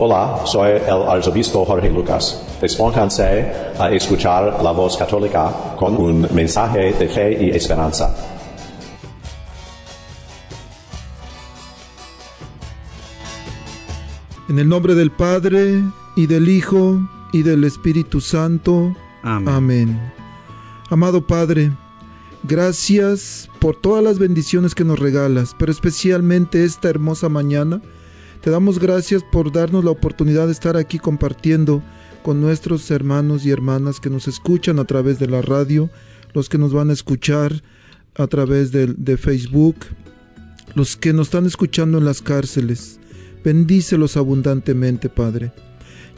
Hola, soy el arzobispo Jorge Lucas. Despónganse a escuchar la voz católica con un mensaje de fe y esperanza. En el nombre del Padre, y del Hijo, y del Espíritu Santo. Amén. Amén. Amado Padre, gracias por todas las bendiciones que nos regalas, pero especialmente esta hermosa mañana. Te damos gracias por darnos la oportunidad de estar aquí compartiendo con nuestros hermanos y hermanas que nos escuchan a través de la radio, los que nos van a escuchar a través de, Facebook, los que nos están escuchando en las cárceles. Bendícelos abundantemente, Padre.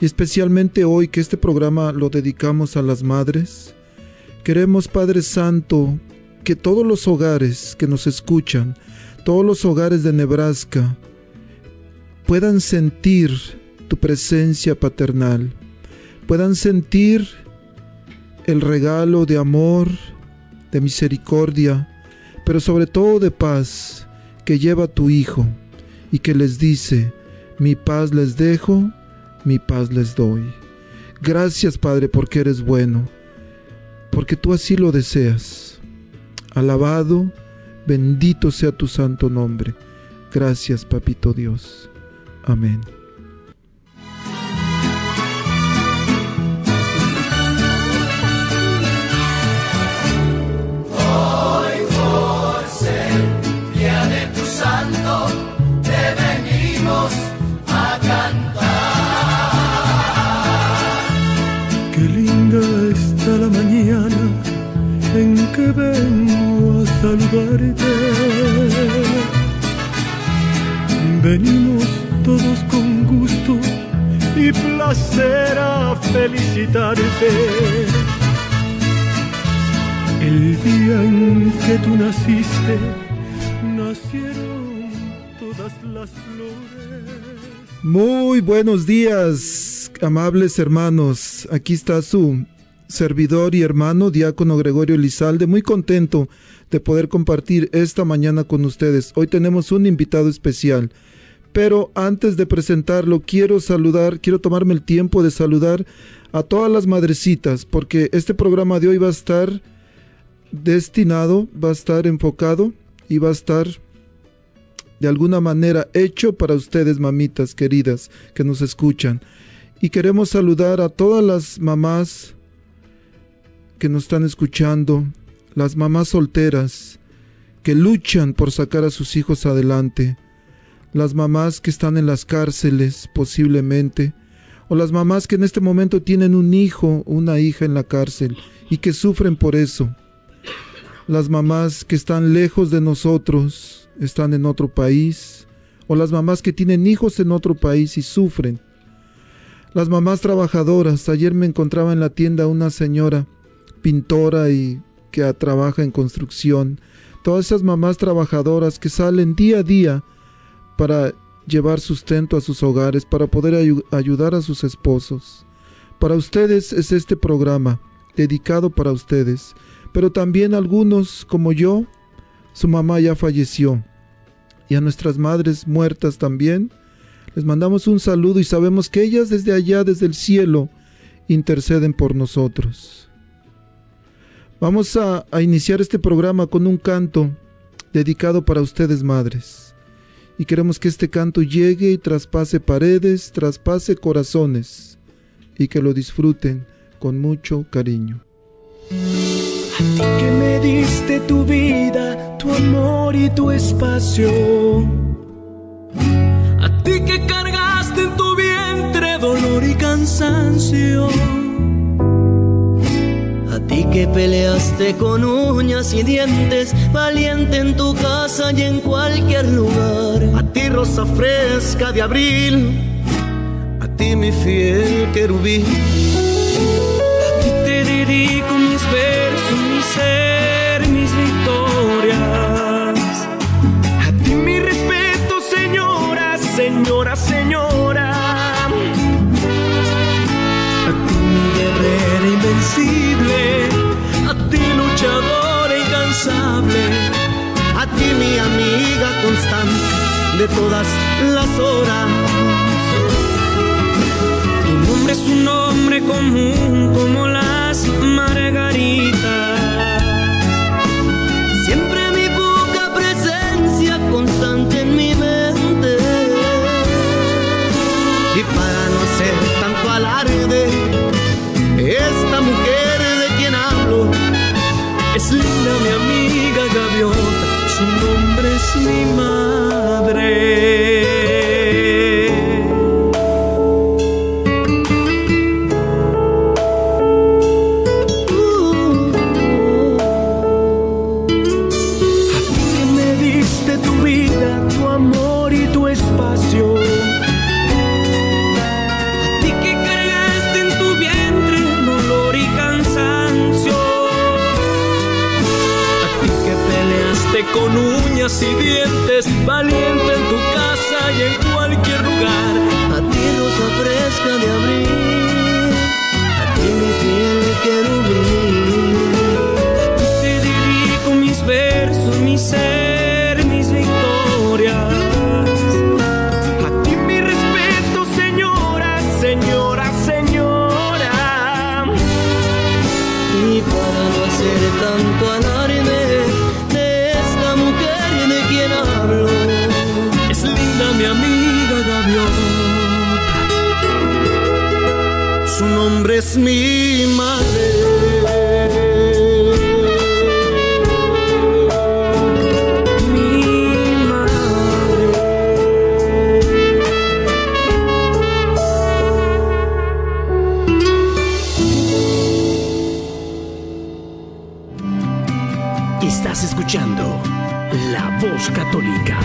Y especialmente hoy que este programa lo dedicamos a las madres, queremos, Padre Santo, que todos los hogares que nos escuchan, todos los hogares de Nebraska, puedan sentir tu presencia paternal, puedan sentir el regalo de amor, de misericordia, pero sobre todo de paz que lleva tu Hijo y que les dice, mi paz les dejo, mi paz les doy. Gracias Padre porque eres bueno, porque tú así lo deseas. Alabado, bendito sea tu santo nombre. Gracias Papito Dios. Amén. Buenos días, amables hermanos. Aquí está su servidor y hermano, diácono Gregorio Lizalde, muy contento de poder compartir esta mañana con ustedes. Hoy tenemos un invitado especial. Pero antes de presentarlo, quiero saludar, quiero tomarme el tiempo de saludar a todas las madrecitas, porque este programa de hoy va a estar destinado, va a estar enfocado y va a estar de alguna manera hecho para ustedes, mamitas queridas, que nos escuchan. Y queremos saludar a todas las mamás que nos están escuchando, las mamás solteras que luchan por sacar a sus hijos adelante, las mamás que están en las cárceles posiblemente, o las mamás que en este momento tienen un hijo, una hija en la cárcel y que sufren por eso, las mamás que están lejos de nosotros, están en otro país, o las mamás que tienen hijos en otro país y sufren, las mamás trabajadoras, ayer me encontraba en la tienda una señora pintora y que trabaja en construcción, todas esas mamás trabajadoras que salen día a día para llevar sustento a sus hogares, para poder ayu ayudar a sus esposos. Para ustedes es este programa, dedicado para ustedes, pero también algunos, como yo, su mamá ya falleció, y a nuestras madres muertas también, les mandamos un saludo y sabemos que ellas desde allá, desde el cielo, interceden por nosotros. Vamos a, a iniciar este programa con un canto dedicado para ustedes, madres y queremos que este canto llegue y traspase paredes, traspase corazones y que lo disfruten con mucho cariño. Que me diste tu vida, tu amor y tu espacio. A ti que cargaste en tu vientre dolor y cansancio. A ti que peleaste con uñas y dientes, valiente en tu casa y en cualquier lugar. A ti rosa fresca de abril, a ti mi fiel querubín. Ser, mis victorias. A ti mi respeto, señora, señora, señora. A ti mi guerrera invencible, a ti luchadora incansable. A ti mi amiga constante de todas las horas. Estás escuchando La Voz Católica.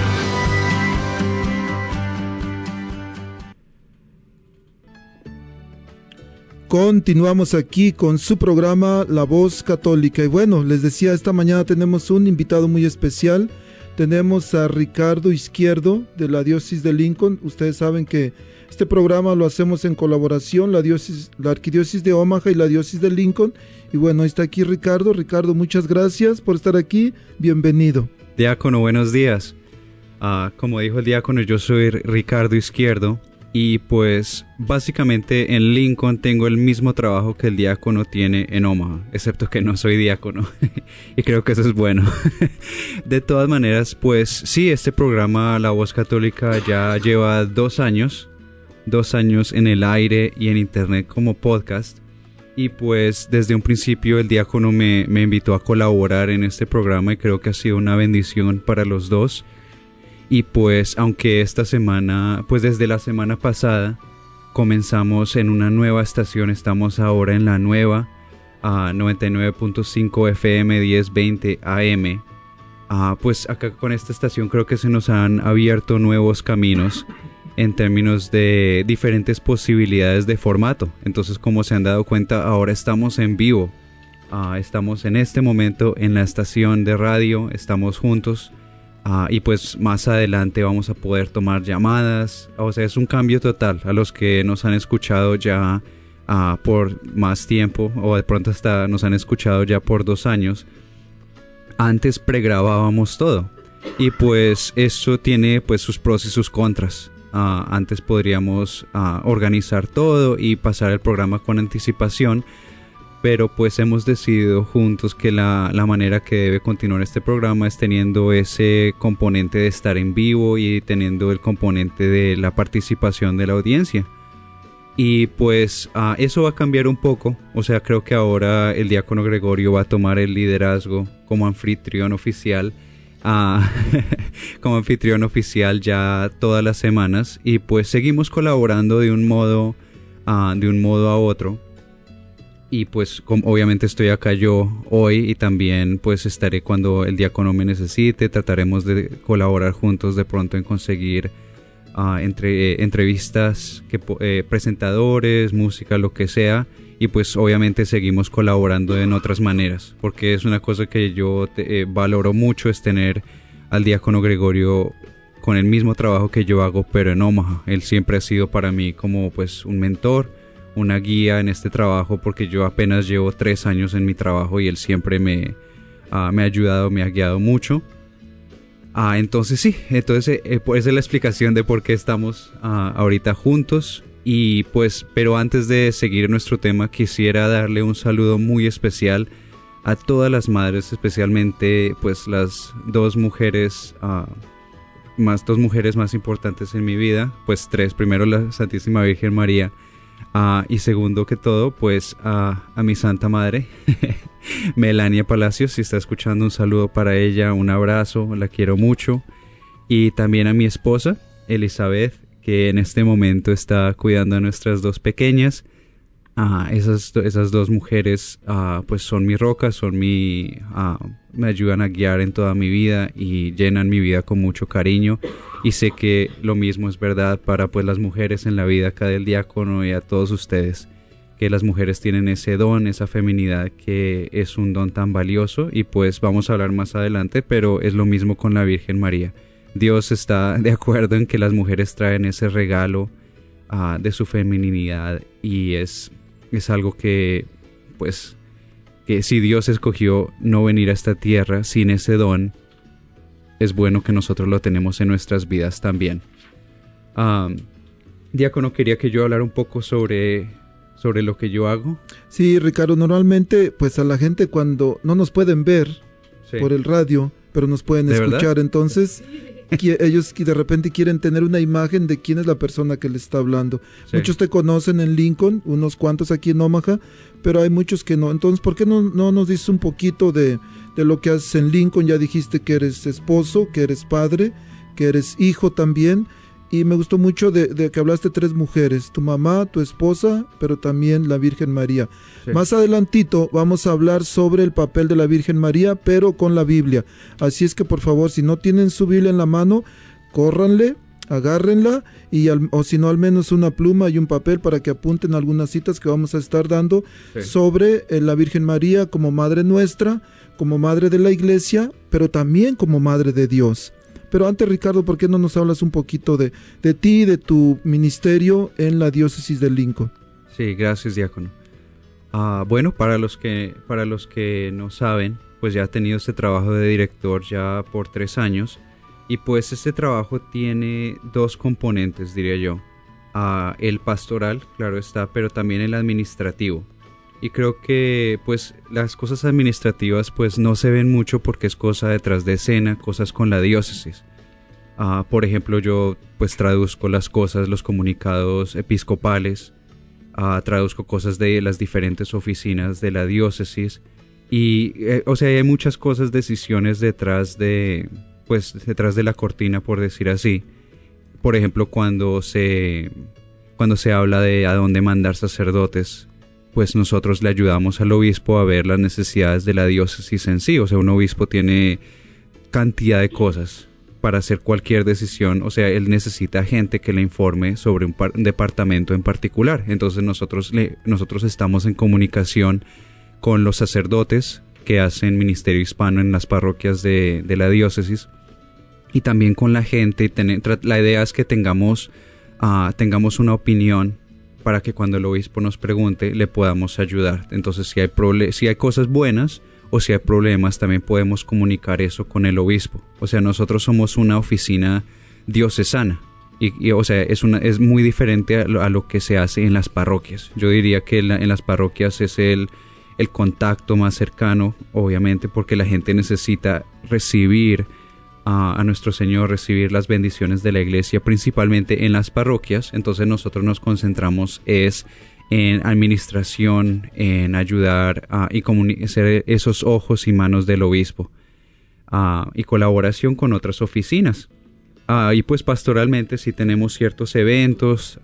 Continuamos aquí con su programa La Voz Católica. Y bueno, les decía, esta mañana tenemos un invitado muy especial. Tenemos a Ricardo Izquierdo de la Diócesis de Lincoln. Ustedes saben que este programa lo hacemos en colaboración, la, diócesis, la Arquidiócesis de Omaha y la Diócesis de Lincoln. Y bueno, está aquí Ricardo. Ricardo, muchas gracias por estar aquí. Bienvenido. Diácono, buenos días. Ah, como dijo el diácono, yo soy Ricardo Izquierdo y pues básicamente en Lincoln tengo el mismo trabajo que el diácono tiene en Omaha, excepto que no soy diácono y creo que eso es bueno. de todas maneras, pues sí, este programa La Voz Católica ya lleva dos años, dos años en el aire y en internet como podcast. Y pues desde un principio el diácono me, me invitó a colaborar en este programa y creo que ha sido una bendición para los dos. Y pues aunque esta semana, pues desde la semana pasada comenzamos en una nueva estación, estamos ahora en la nueva a 99.5 FM 1020 AM. Ah, pues acá con esta estación creo que se nos han abierto nuevos caminos en términos de diferentes posibilidades de formato. Entonces, como se han dado cuenta, ahora estamos en vivo. Ah, estamos en este momento en la estación de radio, estamos juntos. Ah, y pues más adelante vamos a poder tomar llamadas. O sea, es un cambio total a los que nos han escuchado ya ah, por más tiempo o de pronto hasta nos han escuchado ya por dos años. Antes pregrabábamos todo y pues eso tiene pues sus pros y sus contras. Ah, antes podríamos ah, organizar todo y pasar el programa con anticipación, pero pues hemos decidido juntos que la, la manera que debe continuar este programa es teniendo ese componente de estar en vivo y teniendo el componente de la participación de la audiencia. Y pues ah, eso va a cambiar un poco, o sea, creo que ahora el diácono Gregorio va a tomar el liderazgo como anfitrión oficial. Ah, como anfitrión oficial ya todas las semanas. Y pues seguimos colaborando de un modo ah, de un modo a otro y pues obviamente estoy acá yo hoy y también pues estaré cuando el diácono me necesite trataremos de colaborar juntos de pronto en conseguir ah, entre eh, entrevistas, que, eh, presentadores, música, lo que sea. Y pues obviamente seguimos colaborando en otras maneras, porque es una cosa que yo te- eh, valoro mucho, es tener al diácono Gregorio con el mismo trabajo que yo hago, pero en Omaha. Él siempre ha sido para mí como pues un mentor, una guía en este trabajo, porque yo apenas llevo tres años en mi trabajo y él siempre me, ah, me ha ayudado, me ha guiado mucho. Ah, entonces sí, entonces eh, pues esa es la explicación de por qué estamos ah, ahorita juntos. Y pues, pero antes de seguir nuestro tema, quisiera darle un saludo muy especial a todas las madres, especialmente pues las dos mujeres, ah, más dos mujeres más importantes en mi vida, pues tres, primero la Santísima Virgen María ah, y segundo que todo pues a- mi Santa Madre, Melania Palacios, si está escuchando un saludo para ella, un abrazo, la quiero mucho y también a mi esposa Elizabeth que en este momento está cuidando a nuestras dos pequeñas. Ah, esas, esas dos mujeres ah, pues son mi roca, son mi... me ayudan a guiar en toda mi vida y llenan mi vida con mucho cariño y sé que lo mismo es verdad para pues las mujeres en la vida acá del diácono y a todos ustedes que las mujeres tienen ese don, esa feminidad que es un don tan valioso y pues vamos a hablar más adelante, pero es lo mismo con la Virgen María. Dios está de acuerdo en que las mujeres traen ese regalo ah, de su feminidad y es, es algo que pues que si Dios escogió no venir a esta tierra sin ese don, es bueno que nosotros lo tenemos en nuestras vidas también. Ah, Diácono, quería que yo hablara un poco sobre, sobre lo que yo hago. Sí, Ricardo, normalmente pues a la gente cuando no nos pueden ver Sí. por el radio, pero nos pueden ¿De escuchar, verdad? entonces ellos que de repente quieren tener una imagen de quién es la persona que les está hablando. Sí. Muchos te conocen en Lincoln, unos cuantos aquí en Omaha, pero hay muchos que no. Entonces, ¿por qué no, no nos dices un poquito de, de lo que haces en Lincoln? Ya dijiste que eres esposo, que eres padre, que eres hijo también. Y me gustó mucho de, de que hablaste tres mujeres, tu mamá, tu esposa, pero también la Virgen María. Sí. Más adelantito vamos a hablar sobre el papel de la Virgen María, pero con la Biblia. Así es que por favor, si no tienen su Biblia en la mano, córranle, agárrenla y al- o si no al menos una pluma y un papel para que apunten algunas citas que vamos a estar dando Sí. sobre eh, la Virgen María como Madre nuestra, como Madre de la Iglesia, pero también como Madre de Dios. Pero antes, Ricardo, ¿por qué no nos hablas un poquito de, de ti de tu ministerio en la diócesis de Lincoln? Sí, gracias, diácono. Ah, bueno, para los que para los que no saben, pues ya he tenido este trabajo de director ya por tres años y pues este trabajo tiene dos componentes, diría yo. Ah, el pastoral, claro está, pero también el administrativo. Y creo que pues las cosas administrativas pues no se ven mucho porque es cosa detrás de escena, cosas con la diócesis. Ah, por ejemplo, yo pues traduzco las cosas, los comunicados episcopales, ah, traduzco cosas de las diferentes oficinas de la diócesis y, eh, o sea, hay muchas cosas, decisiones detrás de, pues, detrás de la cortina, por decir así. Por ejemplo, cuando se, cuando se habla de a dónde mandar sacerdotes, pues nosotros le ayudamos al obispo a ver las necesidades de la diócesis en sí. O sea, un obispo tiene cantidad de cosas para hacer cualquier decisión. O sea, él necesita gente que le informe sobre un, par- un departamento en particular. Entonces nosotros, le, nosotros estamos en comunicación con los sacerdotes que hacen ministerio hispano en las parroquias de, la diócesis y también con la gente. la idea es que tengamos, ah, tengamos una opinión para que cuando el obispo nos pregunte le podamos ayudar. Entonces, si hay, si hay cosas buenas o si hay problemas, también podemos comunicar eso con el obispo. O sea, nosotros somos una oficina diocesana. Y, o sea, es, una, es muy diferente a lo, a lo que se hace en las parroquias. Yo diría que en, en las parroquias es el, el contacto más cercano, obviamente, porque la gente necesita recibir a, a nuestro Señor, recibir las bendiciones de la iglesia, principalmente en las parroquias. Entonces nosotros nos concentramos es en administración, en ayudar a, y ser esos ojos y manos del obispo y colaboración con otras oficinas. Y pues pastoralmente sí tenemos ciertos eventos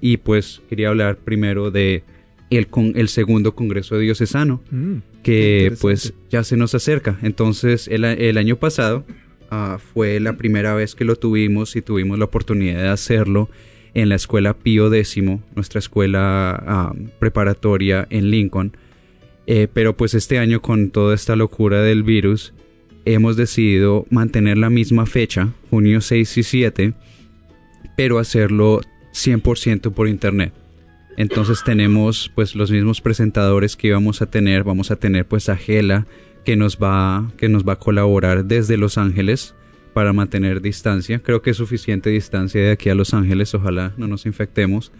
y pues quería hablar primero de el, con, el segundo Congreso Diocesano Mm, que pues ya se nos acerca. Entonces el, el año pasado Ah, fue la primera vez que lo tuvimos y tuvimos la oportunidad de hacerlo en la escuela Pío X, nuestra escuela ah, preparatoria en Lincoln. Eh, pero pues este año con toda esta locura del virus, hemos decidido mantener la misma fecha, junio 6 y 7, pero hacerlo 100% por internet. Entonces tenemos pues los mismos presentadores que íbamos a tener, vamos a tener pues a Gela que nos va que nos va a colaborar desde Los Ángeles para mantener distancia. Creo que es suficiente distancia de aquí a Los Ángeles, ojalá no nos infectemos.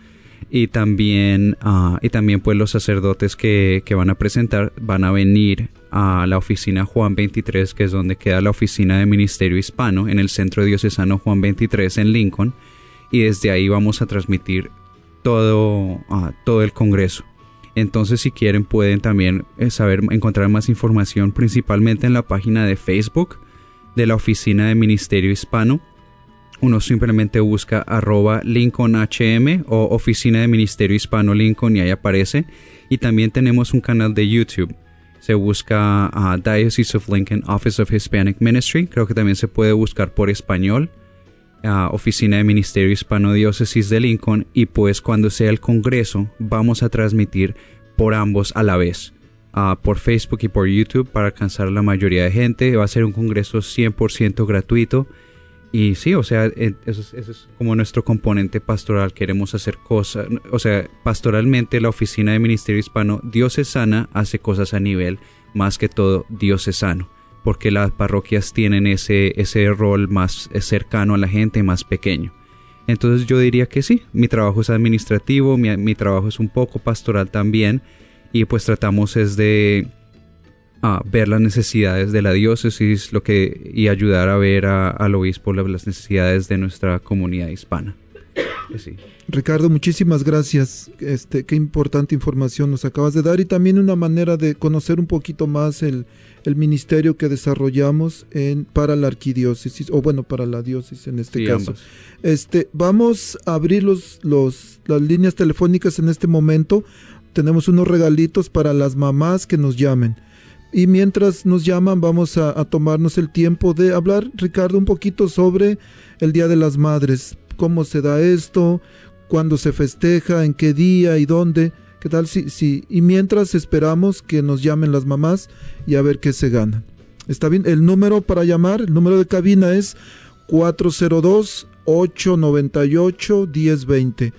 Y también, ah, y también pues los sacerdotes que, que van a presentar van a venir a la oficina Juan 23, que es donde queda la oficina de Ministerio Hispano, en el Centro Diocesano Juan 23 en Lincoln. Y desde ahí vamos a transmitir todo, ah, todo el Congreso. Entonces si quieren pueden también eh, saber encontrar más información principalmente en la página de Facebook de la Oficina de Ministerio Hispano. Uno simplemente busca arroba LincolnHM o Oficina de Ministerio Hispano Lincoln y ahí aparece. Y también tenemos un canal de YouTube. Se busca a Diocese of Lincoln Office of Hispanic Ministry. Creo que también se puede buscar por español. Oficina de Ministerio Hispano Diócesis de Lincoln. Y pues cuando sea el Congreso vamos a transmitir por ambos a la vez. por Facebook y por YouTube para alcanzar a la mayoría de gente. Va a ser un congreso 100% gratuito. Y sí, o sea, eso es, como nuestro componente pastoral. Queremos hacer cosas, o sea, pastoralmente la oficina de Ministerio Hispano Diocesana hace cosas a nivel más que todo diocesano, porque las parroquias tienen ese, ese rol más cercano a la gente, más pequeño. Entonces yo diría que sí, mi trabajo es administrativo, mi, trabajo es un poco pastoral también, y pues tratamos es de a ver las necesidades de la diócesis lo que, y ayudar a ver al obispo las necesidades de nuestra comunidad hispana. Pues Ricardo, muchísimas gracias. Este, qué importante información nos acabas de dar y también una manera de conocer un poquito más el, el ministerio que desarrollamos en, para la arquidiócesis, o bueno, para la diócesis en este caso. Este, vamos a abrir los, los, las líneas telefónicas en este momento. Tenemos unos regalitos para las mamás que nos llamen. Y mientras nos llaman, vamos a, tomarnos el tiempo de hablar, Ricardo, un poquito sobre el Día de las Madres. ¿Cómo se da esto? ¿Cuándo se festeja? ¿En qué día y dónde? ¿Qué tal? Sí, sí. Y mientras esperamos que nos llamen las mamás y a ver qué se gana. Está bien. El número para llamar, el número de cabina es 402-898-1020.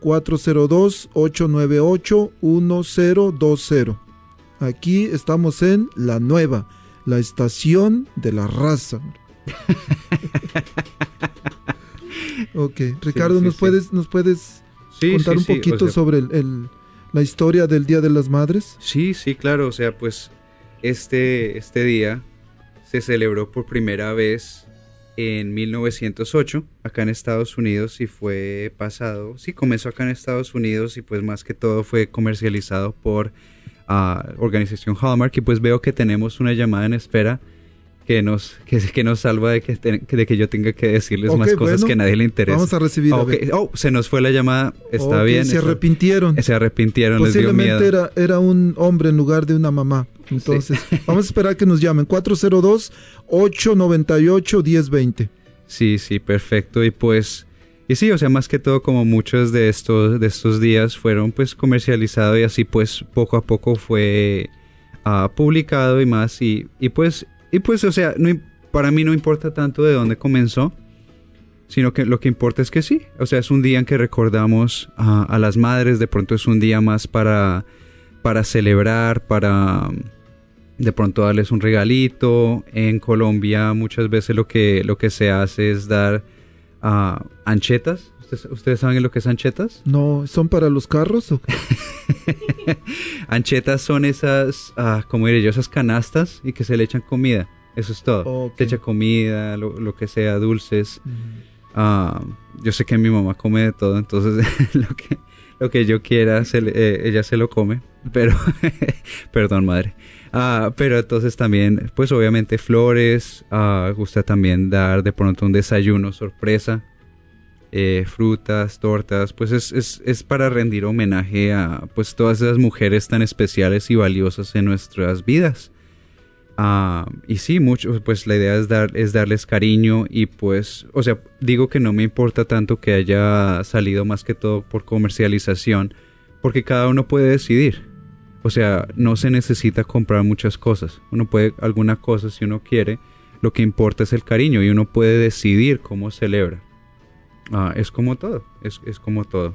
402-898-1020. Aquí estamos en la nueva, la estación de la raza. ok, Ricardo, ¿nos, Puedes, ¿nos puedes contar un poquito sobre el, la historia del Día de las Madres? Sí, sí, claro. O sea, pues este, este día se celebró por primera vez en 1908 acá en Estados Unidos y fue pasado, sí, comenzó acá en Estados Unidos y pues más que todo fue comercializado por organización Hallmark y pues veo que tenemos una llamada en espera que nos, que, que nos salva de que, de que yo tenga que decirles más cosas que a nadie le interesa. Vamos a recibir. Oh, se nos fue la llamada. Está bien. Se arrepintieron. Se arrepintieron. Posiblemente Era, era un hombre en lugar de una mamá. Entonces, vamos a esperar que nos llamen. 402-898-1020. Sí, sí, perfecto. Y pues y sí, o sea, más que todo como muchos de estos, de estos días fueron pues comercializados y así pues poco a poco fue uh, publicado y más y, y, pues, y pues, o sea, para mí no importa tanto de dónde comenzó, sino que lo que importa es que sí, o sea, es un día en que recordamos a las madres, de pronto es un día más para, para celebrar, para de pronto darles un regalito. En Colombia muchas veces lo que, lo que se hace es dar anchetas. ¿Ustedes, saben lo que es anchetas? No, ¿son para los carros? anchetas son esas, uh, como diré yo, esas canastas y que se le echan comida. Eso es todo. Se echa comida, lo, que sea, dulces. Ah, yo sé que mi mamá come de todo, entonces lo que, lo que yo quiera, eh, ella se lo come. Pero, perdón, madre. Ah, pero entonces también, pues obviamente flores, uh, gusta también dar de pronto un desayuno sorpresa, eh, frutas, tortas, pues es, es, es, para rendir homenaje a pues todas esas mujeres tan especiales y valiosas en nuestras vidas. Ah, y sí, mucho, pues la idea es, dar, es darles cariño y pues, o sea, digo que no me importa tanto que haya salido más que todo por comercialización, porque cada uno puede decidir. O sea, no se necesita comprar muchas cosas. Uno puede alguna cosa si uno quiere. Lo que importa es el cariño y uno puede decidir cómo celebra. Ah, es como todo, es, es como todo.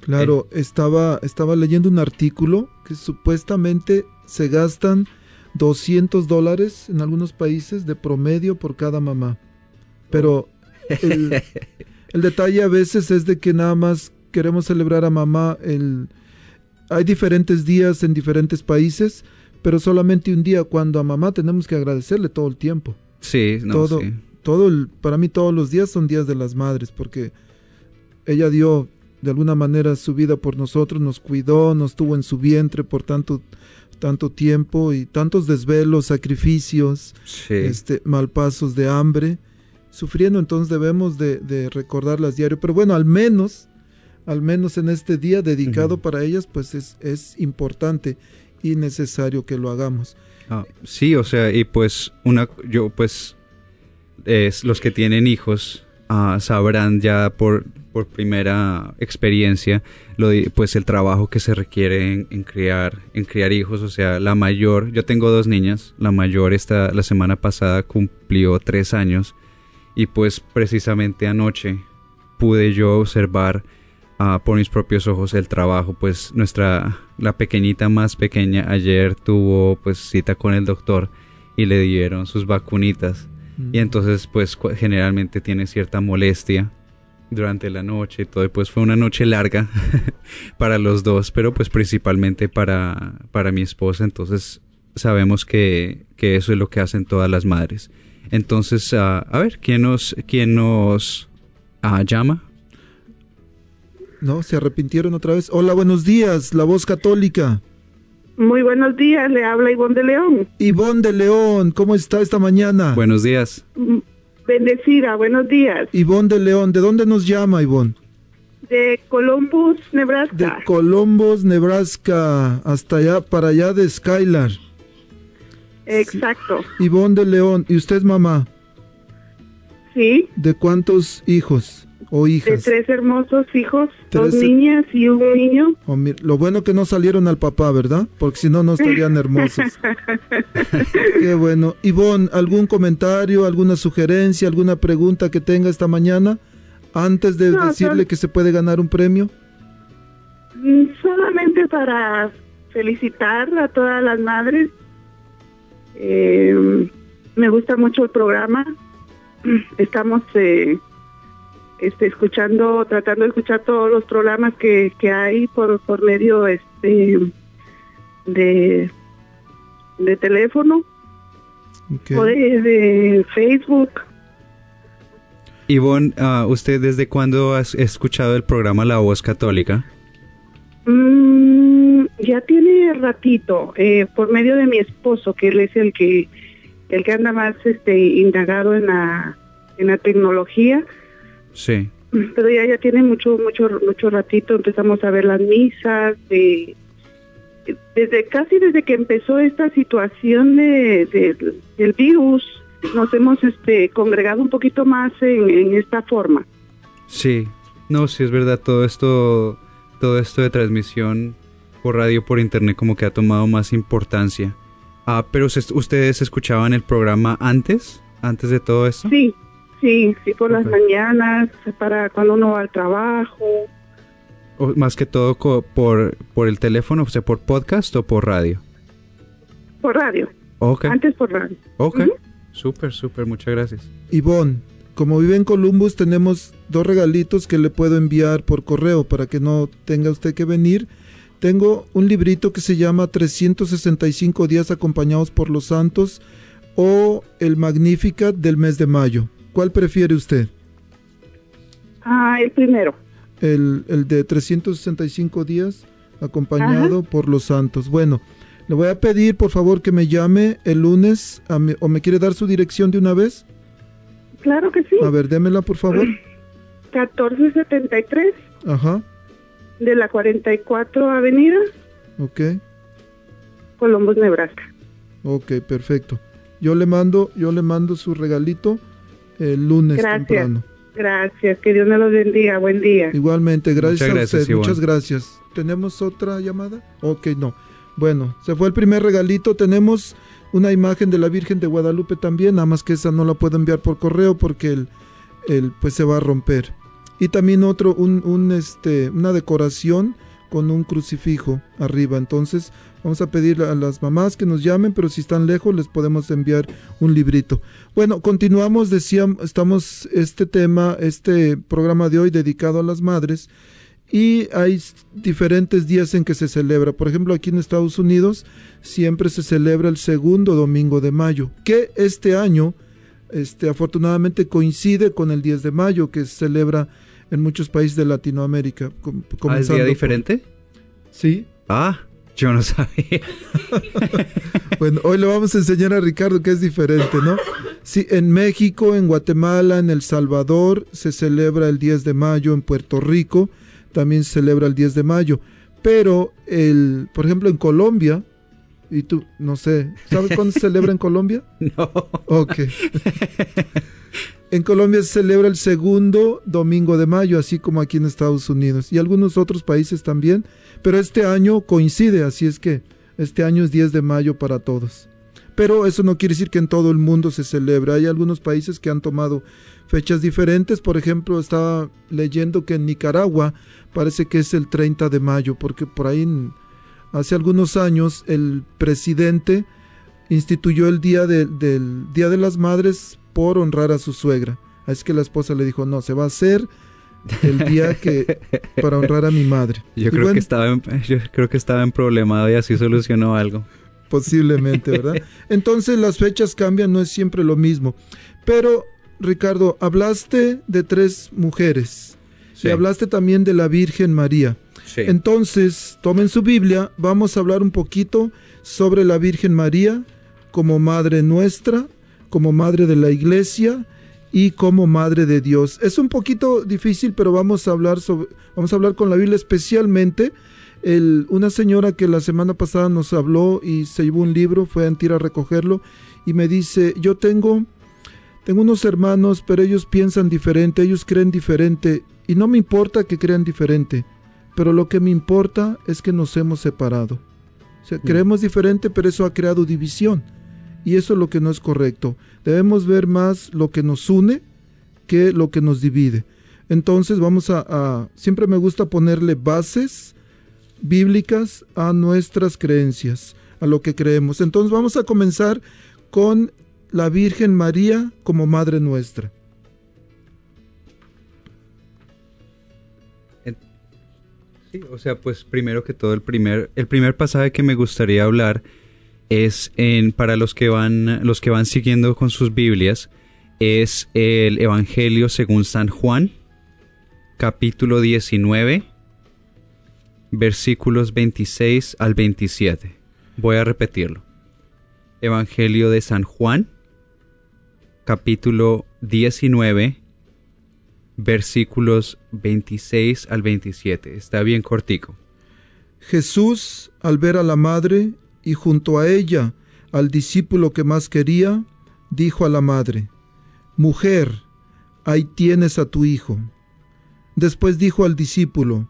Claro, estaba, estaba leyendo un artículo que supuestamente se gastan 200 dólares en algunos países de promedio por cada mamá. Pero el, el detalle a veces es de que nada más queremos celebrar a mamá el... Hay diferentes días en diferentes países, pero solamente un día cuando a mamá tenemos que agradecerle todo el tiempo. Sí, no, todo, sí. Todo el- para mí todos los días son días de las madres porque ella dio de alguna manera su vida por nosotros, nos cuidó, nos tuvo en su vientre por tanto tanto tiempo y tantos desvelos, sacrificios, Sí. este malpasos de hambre, sufriendo, entonces debemos de, de recordarlas diario, pero bueno, al menos al menos en este día dedicado para ellas, pues es, es importante y necesario que lo hagamos. Ah, sí, o sea, y pues una, yo pues, es, los que tienen hijos ah, sabrán ya por, por primera experiencia lo de- pues el trabajo que se requiere en, criar, en criar hijos, o sea, la mayor, yo tengo dos niñas, la mayor esta, la semana pasada cumplió tres años y pues precisamente anoche pude yo observar ah, por mis propios ojos el trabajo. Pues nuestra, la pequeñita más pequeña ayer tuvo pues cita con el doctor y le dieron sus vacunitas. Y entonces pues generalmente tiene cierta molestia durante la noche y todo. Y pues fue una noche larga para los dos, pero pues principalmente para, para mi esposa. Entonces sabemos que, que eso es lo que hacen todas las madres. Entonces, ah, a ver, ¿quién nos, quién nos ah, llama? ¿No? ¿Se arrepintieron otra vez? Hola, buenos días, la voz católica. Muy buenos días, le habla Ivonne de León. Ivonne de León, ¿cómo está esta mañana? Buenos días. Mm, Bendecida, buenos días. Ivonne de León, ¿de dónde nos llama Ivonne? De Columbus, De Nebraska. Columbus, Nebraska, hasta allá, para allá de Skylar. Exacto. Ivonne de León, ¿y usted mamá? Sí, ¿De cuántos hijos o de hijas? tres hermosos hijos, dos niñas y un niño. Oh, lo bueno que no salieron al papá, ¿verdad? Porque si no, no estarían hermosos. Qué bueno. Ivonne, ¿algún comentario, alguna sugerencia, alguna pregunta que tenga esta mañana? Antes de No, decirle sol- que se puede ganar un premio. Mm, Solamente para felicitar a todas las madres. Eh, me gusta mucho el programa. Estamos eh, este, escuchando, tratando de escuchar todos los programas que, que hay por, por medio este de, de teléfono o de, de Facebook. Ivonne, ah, ¿usted desde cuándo has escuchado el programa La Voz Católica? Mm, ya tiene ratito, eh, por medio de mi esposo, que él es el que el que anda más este indagado en la en la tecnología, Sí. pero ya ya tiene mucho mucho mucho ratito empezamos a ver las misas de desde casi desde que empezó esta situación de, de- del virus nos hemos este congregado un poquito más en, en esta forma. Sí, no, sí es verdad, todo esto, todo esto de transmisión por radio, por internet, como que ha tomado más importancia. Ah, pero ustedes escuchaban el programa antes, antes de todo esto. Sí, sí, sí, por las mañanas, para cuando uno va al trabajo. O más que todo por, por el teléfono, o sea, por podcast o por radio. Por radio, Ok, antes por radio. ok, Ujú. súper, súper, muchas gracias. Ivonne, como vive en Columbus, tenemos dos regalitos que le puedo enviar por correo para que no tenga usted que venir. Tengo un librito que se llama 365 días acompañados por los santos o el Magnificat del mes de mayo. ¿Cuál prefiere usted? Ah, el primero. El, el de 365 días acompañado por los santos. Bueno, le voy a pedir por favor que me llame el lunes a mi- o me quiere dar su dirección de una vez. Claro que sí. A ver, démela por favor. 1473 Ajá, de la 44 Avenida, ok. Columbus, Nebraska. Ok, perfecto. Yo le mando, yo le mando su regalito el lunes Gracias. temprano. Gracias, que Dios me los bendiga. Buen día. Igualmente, gracias, Muchas a gracias, usted. Ivonne. Muchas gracias. ¿Tenemos otra llamada? Ok, no. Bueno, se fue el primer regalito. Tenemos una imagen de la Virgen de Guadalupe también, nada más que esa no la puedo enviar por correo porque el, el pues se va a romper. Y también otro, un, un, este, una decoración con un crucifijo arriba. Entonces, vamos a pedir a las mamás que nos llamen, pero si están lejos les podemos enviar un librito. Bueno, continuamos, decíamos, estamos este tema, este programa de hoy dedicado a las madres y hay diferentes días en que se celebra. Por ejemplo, aquí en Estados Unidos siempre se celebra el segundo domingo de mayo, que este año, este, afortunadamente coincide con el 10 de mayo que se celebra en muchos países de Latinoamérica. com- ¿Ah, ¿Es día por- diferente? Sí. Ah, yo no sabía. Bueno, hoy le vamos a enseñar a Ricardo que es diferente, ¿no? Sí, en México, en Guatemala, en El Salvador se celebra el 10 de mayo, en Puerto Rico también se celebra el 10 de mayo, pero el, por ejemplo, en Colombia, y tú, no sé, ¿sabes cuándo se celebra en Colombia? No. Ok. En Colombia se celebra el segundo domingo de mayo, así como aquí en Estados Unidos y algunos otros países también, pero este año coincide, así es que este año es 10 de mayo para todos. Pero eso no quiere decir que en todo el mundo se celebra. Hay algunos países que han tomado fechas diferentes. Por ejemplo, estaba leyendo que en Nicaragua parece que es el 30 de mayo, porque por ahí hace algunos años el presidente instituyó el día de- del Día de las Madres por honrar a su suegra. Es que la esposa le dijo, no, se va a hacer el día que para honrar a mi madre. Yo Y creo, bueno, que estaba en, yo creo que estaba en problemado y así solucionó algo. Posiblemente, ¿verdad? Entonces las fechas cambian, no es siempre lo mismo. Pero, Ricardo, hablaste de tres mujeres Sí. y hablaste también de la Virgen María. Sí. Entonces, tomen su Biblia, vamos a hablar un poquito sobre la Virgen María como Madre nuestra, como Madre de la Iglesia y como Madre de Dios. Es un poquito difícil, pero vamos a hablar sobre, vamos a hablar con la Biblia especialmente. El- una señora que la semana pasada nos habló y se llevó un libro, fue a Antira a recogerlo y me dice, yo tengo, tengo unos hermanos, pero ellos piensan diferente, ellos creen diferente y no me importa que crean diferente, pero lo que me importa es que nos hemos separado. O sea, creemos diferente, pero eso ha creado división y eso es lo que no es correcto. Debemos ver más lo que nos une que lo que nos divide. Entonces vamos a, a- siempre me gusta ponerle bases bíblicas a nuestras creencias, a lo que creemos. Entonces vamos a comenzar con la Virgen María como Madre nuestra. Sí, o sea, pues primero que todo el primer el primer pasaje que me gustaría hablar es en para los que van los que van siguiendo con sus Biblias es el Evangelio según San Juan capítulo 19 versículos 26 al 27. Voy a repetirlo. Evangelio de San Juan capítulo 19 versículos 26 al 27. Está bien cortico. Jesús, al ver a la madre y junto a ella al discípulo que más quería, dijo a la madre, Mujer, ahí tienes a tu hijo. Después dijo al discípulo,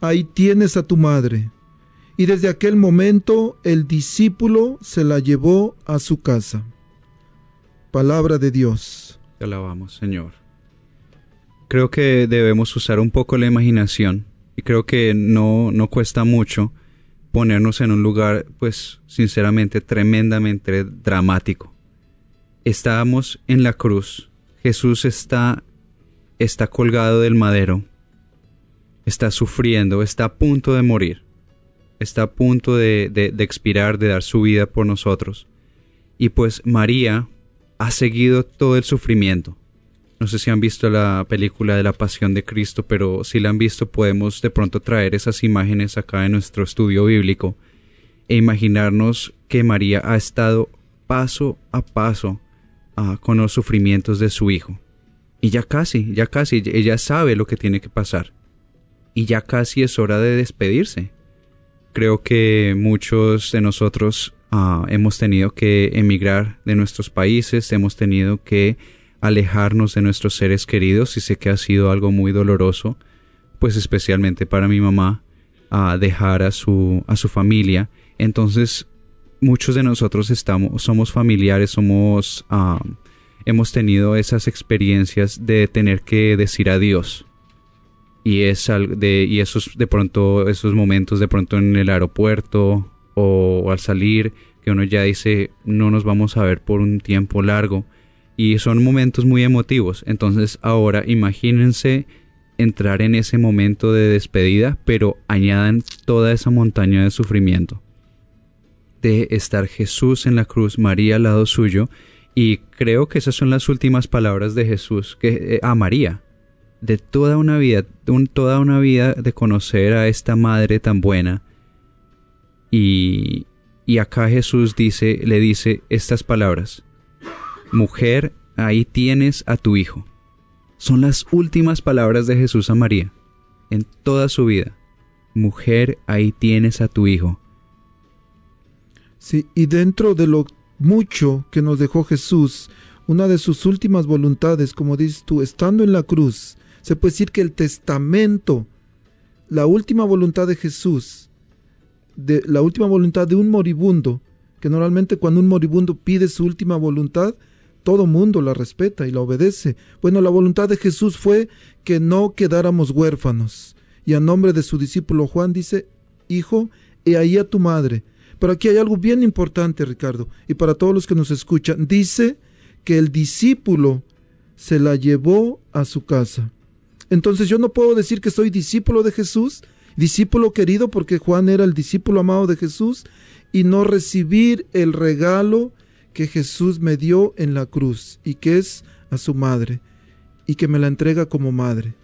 Ahí tienes a tu madre. Y desde aquel momento el discípulo se la llevó a su casa. Palabra de Dios. Te alabamos, Señor. Creo que debemos usar un poco la imaginación y creo que no, no cuesta mucho ponernos en un lugar, pues, sinceramente, tremendamente dramático. Estábamos en la cruz. Jesús está, está colgado del madero. Está sufriendo, está a punto de morir. Está a punto de, de, de expirar, de dar su vida por nosotros. Y pues María ha seguido todo el sufrimiento. No sé si han visto la película de la Pasión de Cristo, pero si la han visto podemos de pronto traer esas imágenes acá en nuestro estudio bíblico e imaginarnos que María ha estado paso a paso ah, con los sufrimientos de su hijo. Y ya casi, ya casi, ella sabe lo que tiene que pasar. Y ya casi es hora de despedirse. Creo que muchos de nosotros ah, hemos tenido que emigrar de nuestros países, hemos tenido que alejarnos de nuestros seres queridos y sé que ha sido algo muy doloroso, pues especialmente para mi mamá, a dejar a su, a su familia. Entonces, muchos de nosotros estamos, somos familiares, somos, hemos tenido esas experiencias de tener que decir adiós. Y es de, y esos de pronto, esos momentos de pronto en el aeropuerto o al salir, que uno ya dice no nos vamos a ver por un tiempo largo y son momentos muy emotivos. Entonces ahora imagínense entrar en ese momento de despedida, pero añadan toda esa montaña de sufrimiento. De estar Jesús en la cruz, María al lado suyo, y creo que esas son las últimas palabras de Jesús que, eh, a María. De toda una vida, toda una vida de conocer a esta madre tan buena. Y, y acá Jesús dice, le dice estas palabras Mujer, ahí tienes a tu hijo. Son las últimas palabras de Jesús a María en toda su vida. Mujer, ahí tienes a tu hijo. Sí, y dentro de lo mucho que nos dejó Jesús, una de sus últimas voluntades, como dices tú, estando en la cruz, se puede decir que el testamento, la última voluntad de Jesús, de la última voluntad de un moribundo, que normalmente cuando un moribundo pide su última voluntad, todo mundo la respeta y la obedece. Bueno, la voluntad de Jesús fue que no quedáramos huérfanos. Y a nombre de su discípulo Juan dice, Hijo, he ahí a tu madre. Pero aquí hay algo bien importante, Ricardo, y para todos los que nos escuchan. Dice que el discípulo se la llevó a su casa. Entonces yo no puedo decir que soy discípulo de Jesús, discípulo querido porque Juan era el discípulo amado de Jesús, y no recibir el regalo que Jesús me dio en la cruz y que es a su madre y que me la entrega como madre.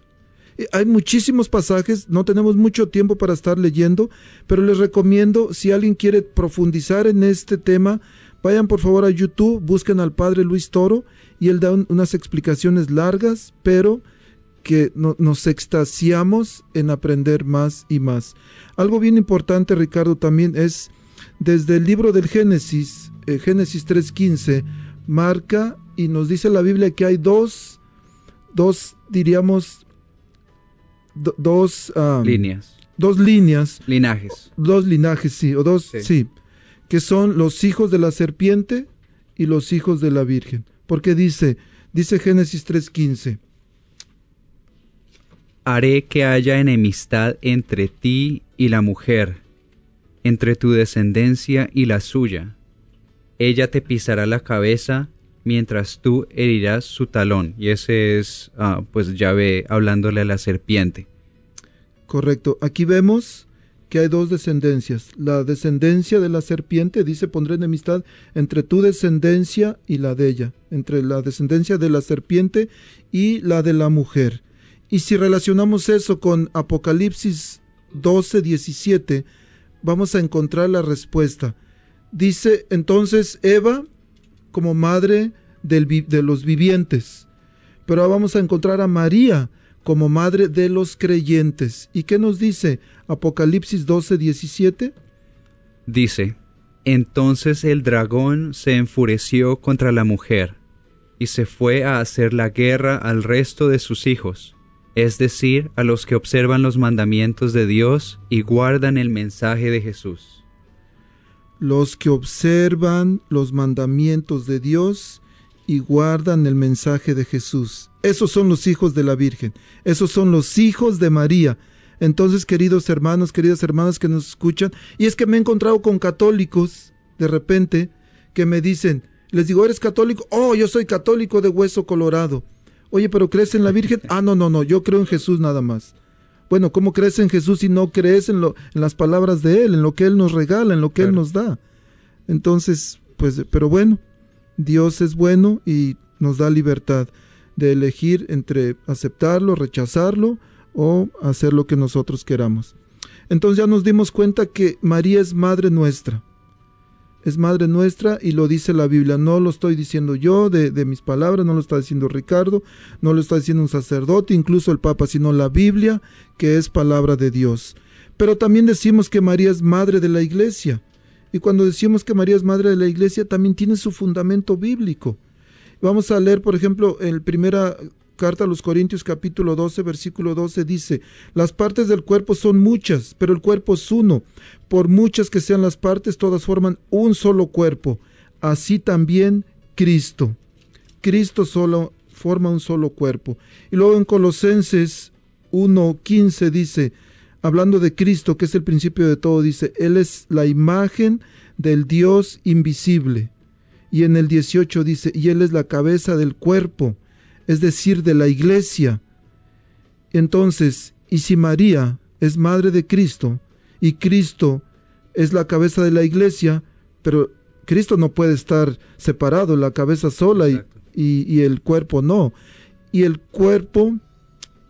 Hay muchísimos pasajes, no tenemos mucho tiempo para estar leyendo, pero les recomiendo, si alguien quiere profundizar en este tema, vayan por favor a YouTube, busquen al Padre Luis Toro y él da unas explicaciones largas, pero que nos extasiamos en aprender más y más. Algo bien importante, Ricardo, también es desde el libro del Génesis, eh, Génesis 3.15, marca y nos dice la Biblia que hay dos, dos diríamos, dos líneas. Dos líneas. Linajes. Dos linajes, sí, o dos, sí. que son los hijos de la serpiente y los hijos de la Virgen. Porque dice, dice Génesis 3.15. Haré que haya enemistad entre ti y la mujer, entre tu descendencia y la suya ella te pisará la cabeza mientras tú herirás su talón. Y ese es, ah, pues ya ve hablándole a la serpiente. Correcto. Aquí vemos que hay dos descendencias. La descendencia de la serpiente dice pondré enemistad entre tu descendencia y la de ella, entre la descendencia de la serpiente y la de la mujer. Y si relacionamos eso con Apocalipsis 12, 17, vamos a encontrar la respuesta. Dice entonces Eva como madre de los vivientes. Pero vamos a encontrar a María como madre de los creyentes. ¿Y qué nos dice Apocalipsis 12, 17? Dice, entonces el dragón se enfureció contra la mujer y se fue a hacer la guerra al resto de sus hijos, es decir, a los que observan los mandamientos de Dios y guardan el mensaje de Jesús los que observan los mandamientos de Dios y guardan el mensaje de Jesús. Esos son los hijos de la Virgen, esos son los hijos de María. Entonces, queridos hermanos, queridas hermanas que nos escuchan, y es que me he encontrado con católicos de repente que me dicen, les digo, ¿eres católico? Oh, yo soy católico de hueso colorado. Oye, pero ¿crees en la Virgen? Ah, no, no, no, yo creo en Jesús nada más. Bueno, ¿cómo crees en Jesús si no crees en, lo, en las palabras de Él, en lo que Él nos regala, en lo que Él nos da? Entonces, pues, pero bueno, Dios es bueno y nos da libertad de elegir entre aceptarlo, rechazarlo o hacer lo que nosotros queramos. Entonces ya nos dimos cuenta que María es Madre nuestra es Madre nuestra y lo dice la Biblia. No lo estoy diciendo yo de, mis palabras, no lo está diciendo Ricardo, no lo está diciendo un sacerdote, incluso el Papa, sino la Biblia, que es palabra de Dios. Pero también decimos que María es Madre de la Iglesia. Y cuando decimos que María es madre de la iglesia, también tiene su fundamento bíblico. Vamos a leer, por ejemplo, en primera carta a los Corintios capítulo 12, versículo 12 dice, las partes del cuerpo son muchas, pero el cuerpo es uno. Por muchas que sean las partes, todas forman un solo cuerpo. Así también Cristo. Cristo solo forma un solo cuerpo. Y luego en Colosenses 1.15 dice, hablando de Cristo, que es el principio de todo, dice, Él es la imagen del Dios invisible. Y en el 18 dice, y Él es la cabeza del cuerpo, es decir, de la iglesia. Entonces, y si María es madre de Cristo, y Cristo es la cabeza de la iglesia, pero Cristo no puede estar separado, la cabeza sola y, y, el cuerpo no. Y el cuerpo,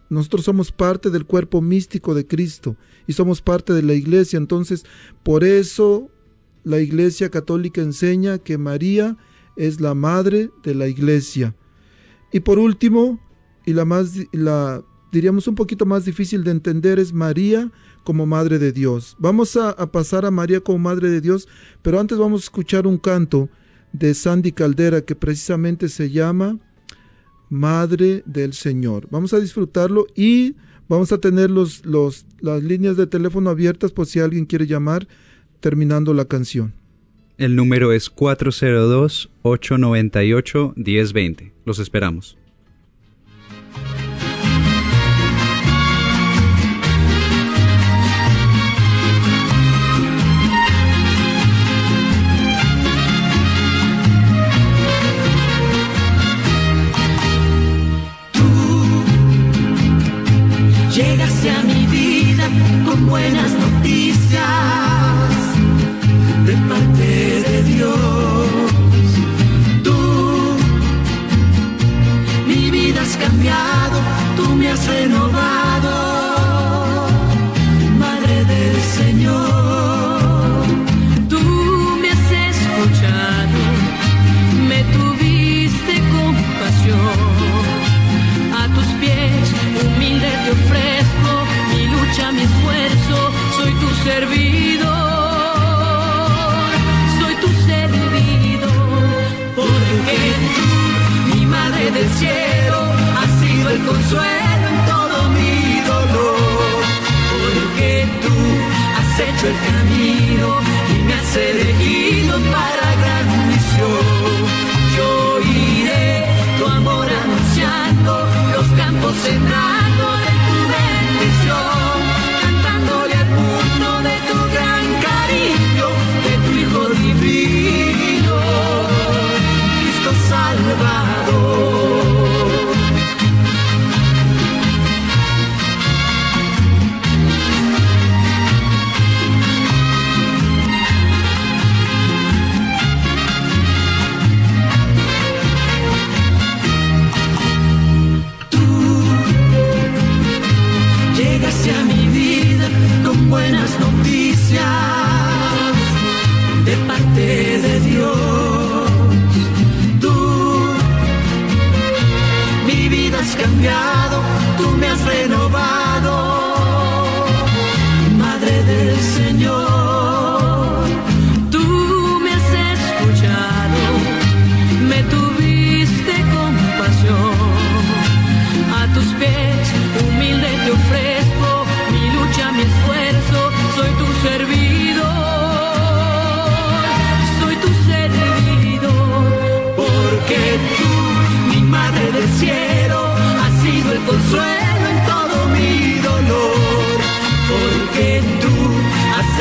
nosotros somos parte del cuerpo místico de Cristo y somos parte de la iglesia. Entonces, por eso la iglesia católica enseña que María es la madre de la iglesia. Y por último, y la más, la, diríamos un poquito más difícil de entender, es María como Madre de Dios. Vamos a, pasar a María como Madre de Dios, pero antes vamos a escuchar un canto de Sandy Caldera que precisamente se llama Madre del Señor. Vamos a disfrutarlo y vamos a tener los, los, las líneas de teléfono abiertas por si alguien quiere llamar terminando la canción. El número es 402-898-1020. Los esperamos.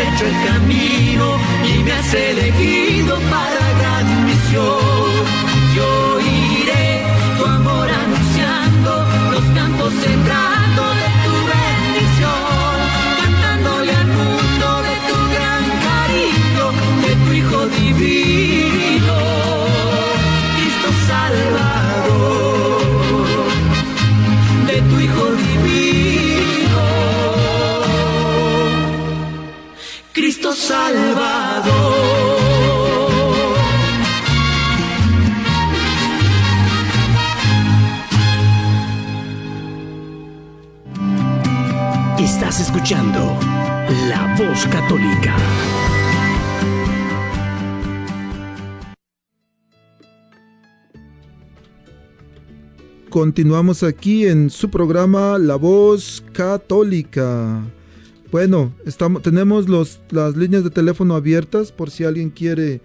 Hecho el camino y me has elegido para gran misión. Salvador. Estás escuchando La Voz Católica. Continuamos aquí en su programa La Voz Católica. Bueno, estamos, tenemos los, las líneas de teléfono abiertas por si alguien quiere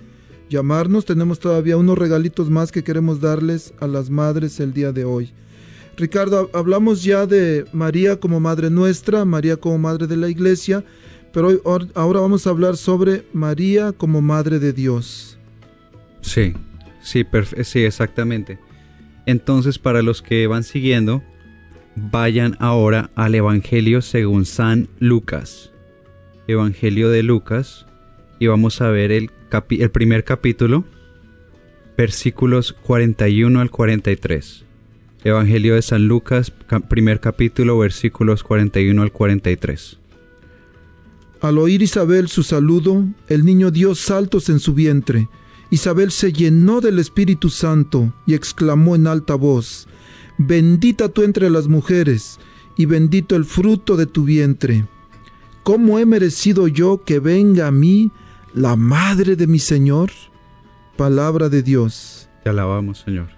llamarnos. Tenemos todavía unos regalitos más que queremos darles a las madres el día de hoy. Ricardo, hablamos ya de María como Madre nuestra, María como Madre de la Iglesia, pero hoy, ahora vamos a hablar sobre María como Madre de Dios. Sí, sí, sí, exactamente. Entonces, para los que van siguiendo, vayan ahora al Evangelio según San Lucas. Evangelio de Lucas. Y vamos a ver el, primer capítulo, versículos 41 al 43. Evangelio de San Lucas, primer capítulo, versículos 41 al 43. Al oír Isabel su saludo, el niño dio saltos en su vientre. Isabel se llenó del Espíritu Santo y exclamó en alta voz, Bendita tú entre las mujeres, y bendito el fruto de tu vientre. ¿Cómo he merecido yo que venga a mí la madre de mi Señor? Palabra de Dios. Te alabamos, Señor.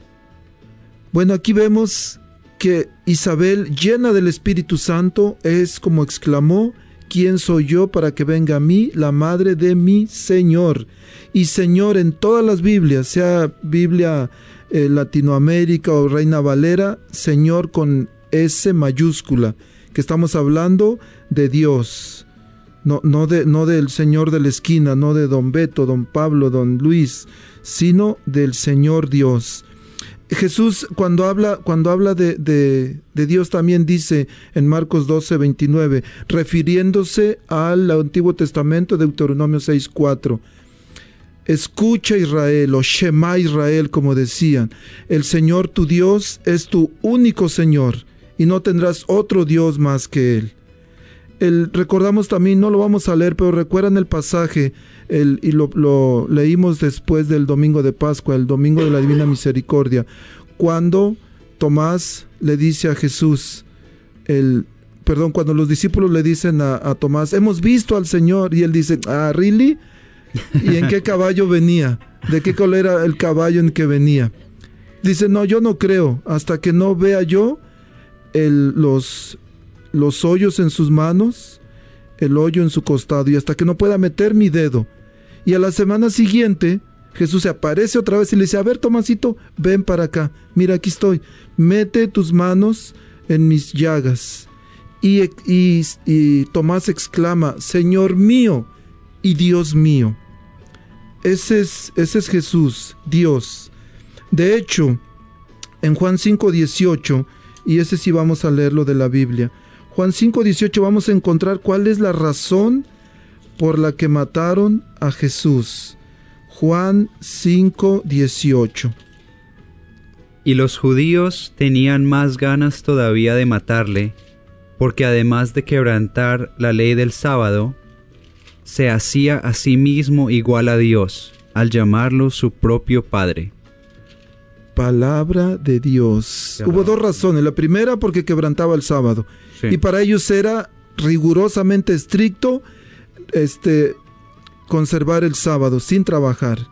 Bueno, aquí vemos que Isabel, llena del Espíritu Santo, es como exclamó, ¿quién soy yo para que venga a mí la madre de mi Señor? Y Señor en todas las Biblias, sea Biblia eh, Latinoamérica o Reina Valera, Señor con S mayúscula, que estamos hablando de Dios, no, no, de, no del Señor de la esquina, no de don Beto, don Pablo, don Luis, sino del Señor Dios. Jesús cuando habla, cuando habla de, de, de, Dios también dice en Marcos 12, 29, refiriéndose al Antiguo Testamento, Deuteronomio 6, 4. Escucha Israel o Shema Israel, como decían, el Señor tu Dios es tu único Señor y no tendrás otro Dios más que Él. El, recordamos también, no lo vamos a leer, pero recuerdan el pasaje el, y lo, leímos después del domingo de Pascua, el domingo de la Divina Misericordia, cuando Tomás le dice a Jesús, el, perdón, cuando los discípulos le dicen a, a Tomás, hemos visto al Señor, y él dice, ah, ¿really? ¿Y en qué caballo venía? ¿De qué color era el caballo en que venía? Dice, no, yo no creo, hasta que no vea yo el, los, los hoyos en sus manos, el hoyo en su costado, y hasta que no pueda meter mi dedo. Y a la semana siguiente, Jesús se aparece otra vez y le dice, a ver, Tomasito, ven para acá, mira, aquí estoy, mete tus manos en mis llagas. Y, y, y Tomás exclama, Señor mío y Dios mío. Ese es, ese es Jesús, Dios. De hecho, en Juan 5.18, y ese sí vamos a leerlo de la Biblia, Juan 5.18 vamos a encontrar cuál es la razón por la que mataron a Jesús. Juan 5.18. Y los judíos tenían más ganas todavía de matarle, porque además de quebrantar la ley del sábado, se hacía a sí mismo igual a Dios, al llamarlo su propio Padre. Palabra de Dios. Hubo dos razones. La primera porque quebrantaba el sábado. Sí. Y para ellos era rigurosamente estricto este, conservar el sábado sin trabajar.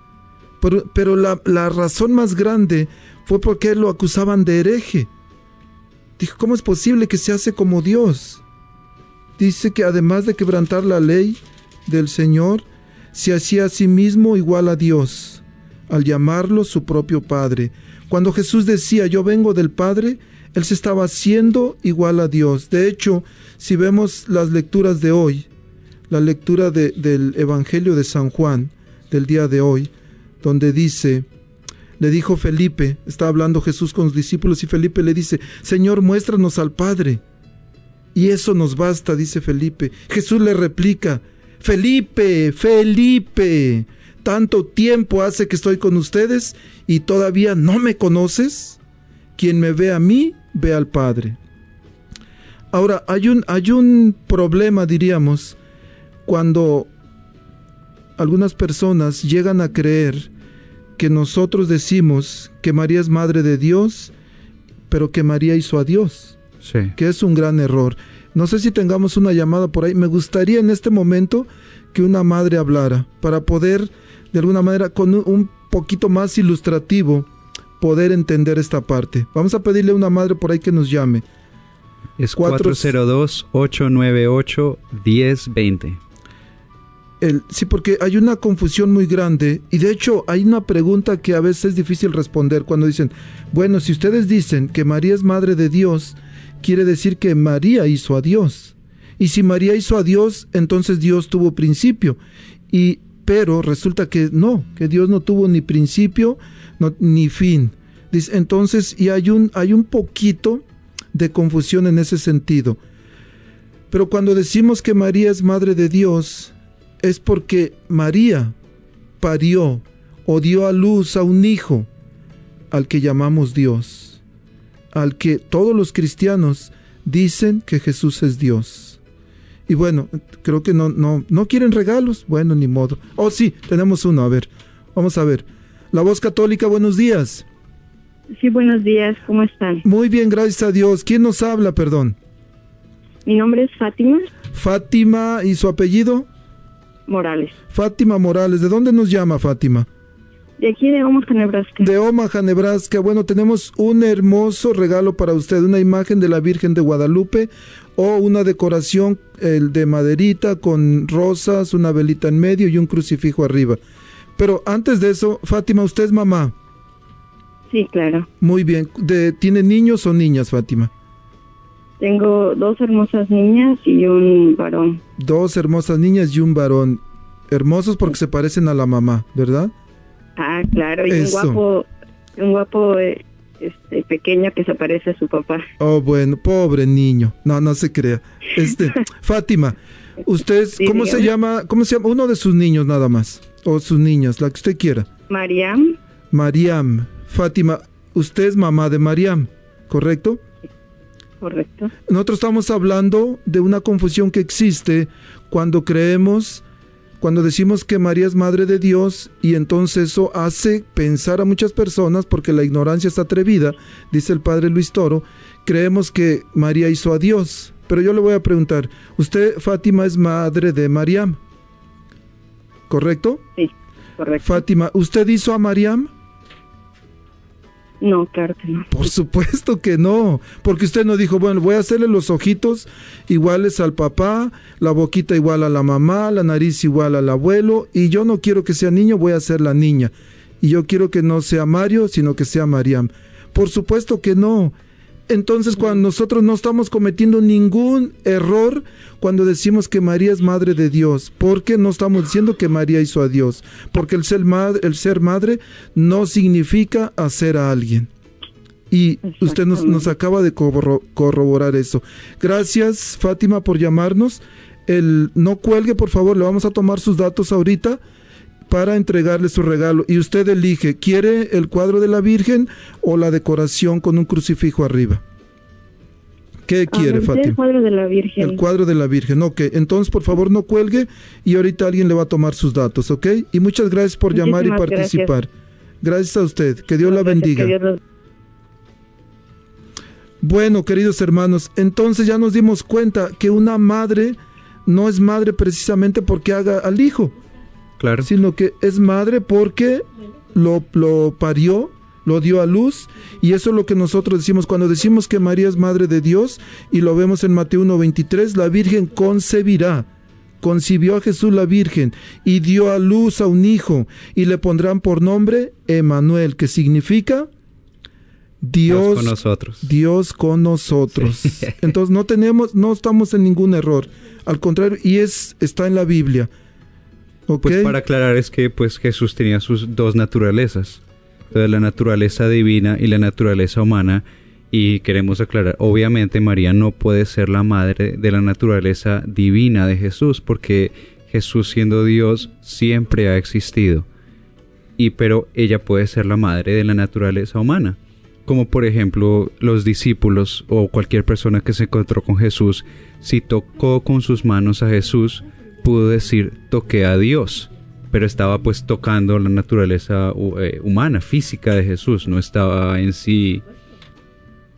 Pero, pero la, la, razón más grande fue porque lo acusaban de hereje. Dijo, ¿cómo es posible que se hace como Dios? Dice que además de quebrantar la ley, del Señor se hacía a sí mismo igual a Dios, al llamarlo su propio Padre. Cuando Jesús decía yo vengo del Padre, Él se estaba haciendo igual a Dios. De hecho, si vemos las lecturas de hoy, la lectura de, del Evangelio de San Juan del día de hoy, donde dice, le dijo Felipe, está hablando Jesús con los discípulos y Felipe le dice, Señor, muéstranos al Padre. Y eso nos basta, dice Felipe. Jesús le replica, Felipe, Felipe, tanto tiempo hace que estoy con ustedes y todavía no me conoces. Quien me ve a mí, ve al Padre. Ahora, hay un, hay un problema, diríamos, cuando algunas personas llegan a creer que nosotros decimos que María es madre de Dios, pero que María hizo a Dios. Sí. Que es un gran error. No sé si tengamos una llamada por ahí. Me gustaría en este momento que una madre hablara para poder, de alguna manera, con un poquito más ilustrativo, poder entender esta parte. Vamos a pedirle a una madre por ahí que nos llame. Es Cuatro- 402-898-1020. El- sí, porque hay una confusión muy grande y de hecho hay una pregunta que a veces es difícil responder cuando dicen, bueno, si ustedes dicen que María es madre de Dios, quiere decir que María hizo a Dios. Y si María hizo a Dios, entonces Dios tuvo principio. Y pero resulta que no, que Dios no tuvo ni principio ni fin. Entonces, y hay un hay un poquito de confusión en ese sentido. Pero cuando decimos que María es madre de Dios, es porque María parió o dio a luz a un hijo al que llamamos Dios, al que todos los cristianos dicen que Jesús es Dios. Y bueno, creo que no, no, no quieren regalos. Bueno, ni modo. Oh, sí, tenemos uno. A ver, vamos a ver. La voz católica, buenos días. Sí, buenos días, ¿cómo están? Muy bien, gracias a Dios. ¿Quién nos habla, perdón? Mi nombre es Fátima Fátima y su apellido. Morales, Fátima Morales. ¿De dónde nos llama Fátima? De aquí de Omaha, Nebraska. De Omaha, Nebraska. Bueno, tenemos un hermoso regalo para usted, una imagen de la Virgen de Guadalupe o una decoración el de maderita con rosas, una velita en medio y un crucifijo arriba. Pero antes de eso, Fátima, usted es mamá. Sí, claro. Muy bien. De, ¿Tiene niños o niñas, Fátima? Tengo dos hermosas niñas y un varón. Dos hermosas niñas y un varón. Hermosos porque se parecen a la mamá, ¿verdad? Ah, claro, y Eso. un guapo, un guapo eh, este, pequeño que se parece a su papá. Oh, bueno, pobre niño. No, no se crea. Este, Fátima, usted, Sí, ¿cómo se llama? ¿Cómo se llama? Uno de sus niños nada más. O sus niñas, la que usted quiera. Mariam, Mariam. Fátima, usted es mamá de Mariam, ¿correcto? correcto. Nosotros estamos hablando de una confusión que existe cuando creemos, cuando decimos que María es madre de Dios y entonces eso hace pensar a muchas personas, porque la ignorancia está atrevida, dice el padre Luis Toro, creemos que María hizo a Dios. Pero yo le voy a preguntar, ¿usted, Fátima, es madre de Mariam? ¿Correcto? Sí, correcto. Fátima, ¿usted hizo a Mariam? No, claro no. Por supuesto que no, porque usted no dijo, bueno, voy a hacerle los ojitos iguales al papá, la boquita igual a la mamá, la nariz igual al abuelo, y yo no quiero que sea niño, voy a ser la niña. Y yo quiero que no sea Mario, sino que sea Mariam. Por supuesto que no. Entonces, cuando nosotros no estamos cometiendo ningún error cuando decimos que María es madre de Dios, porque no estamos diciendo que María hizo a Dios, porque el ser madre, el ser madre no significa hacer a alguien. Y usted nos, nos acaba de corro- corroborar eso. Gracias, Fátima, por llamarnos. El, no cuelgue, por favor, le vamos a tomar sus datos ahorita para entregarle su regalo. Y usted elige, ¿quiere el cuadro de la Virgen o la decoración con un crucifijo arriba? ¿Qué Ah, quiere, Fátima? El cuadro de la Virgen. El cuadro de la Virgen, ok. Entonces, por favor, no cuelgue y ahorita alguien le va a tomar sus datos, ¿ok? Y muchas gracias por llamar y gracias. participar. Gracias. a usted. Que Dios la bendiga. que Dios los- Bueno, queridos hermanos, entonces ya nos dimos cuenta que una madre no es madre precisamente porque haga al hijo, Claro. sino que es madre porque lo, lo parió, lo dio a luz, y eso es lo que nosotros decimos. Cuando decimos que María es madre de Dios, y lo vemos en Mateo 1.23, la Virgen concebirá. Concibió a Jesús la Virgen y dio a luz a un hijo, y le pondrán por nombre Emanuel, que significa Dios Dios con nosotros. Dios con nosotros. Entonces no tenemos, no estamos en ningún error. Al contrario, y es, está en la Biblia. Pues para aclarar es que pues Jesús tenía sus dos naturalezas. Entonces la naturaleza divina y la naturaleza humana. Y queremos aclarar, obviamente María no puede ser la madre de la naturaleza divina de Jesús, porque Jesús siendo Dios siempre ha existido. Y pero ella puede ser la madre de la naturaleza humana. Como por ejemplo los discípulos o cualquier persona que se encontró con Jesús, si tocó con sus manos a Jesús, pudo decir toqué a Dios, pero estaba pues tocando la naturaleza hu- eh, humana, física de Jesús, no estaba en sí,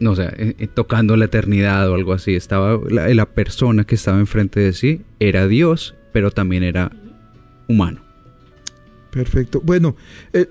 no sé, eh, eh, tocando la eternidad o algo así, estaba la, persona que estaba enfrente de sí era Dios, pero también era humano. Perfecto. Bueno,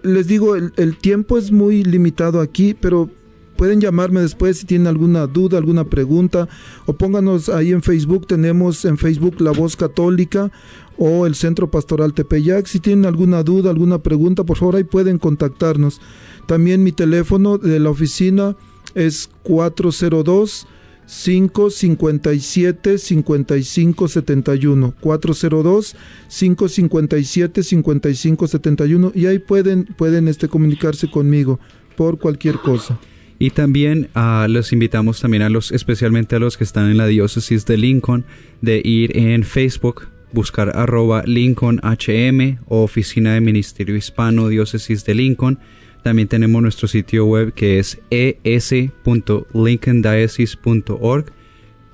les digo, el tiempo es muy limitado aquí, pero pueden llamarme después si tienen alguna duda, alguna pregunta, o pónganos ahí en Facebook, tenemos en Facebook La Voz Católica o el Centro Pastoral Tepeyac. Si tienen alguna duda, alguna pregunta, por favor ahí pueden contactarnos. También mi teléfono de la oficina es 402 557 5571 402 557 5571 y ahí pueden pueden este comunicarse conmigo por cualquier cosa. Y también ah, los invitamos también a los, especialmente a los que están en la diócesis de Lincoln, de ir en Facebook, buscar arroba Lincoln HM o Oficina de Ministerio Hispano Diócesis de Lincoln. También tenemos nuestro sitio web que es es.lincolndiocese.org.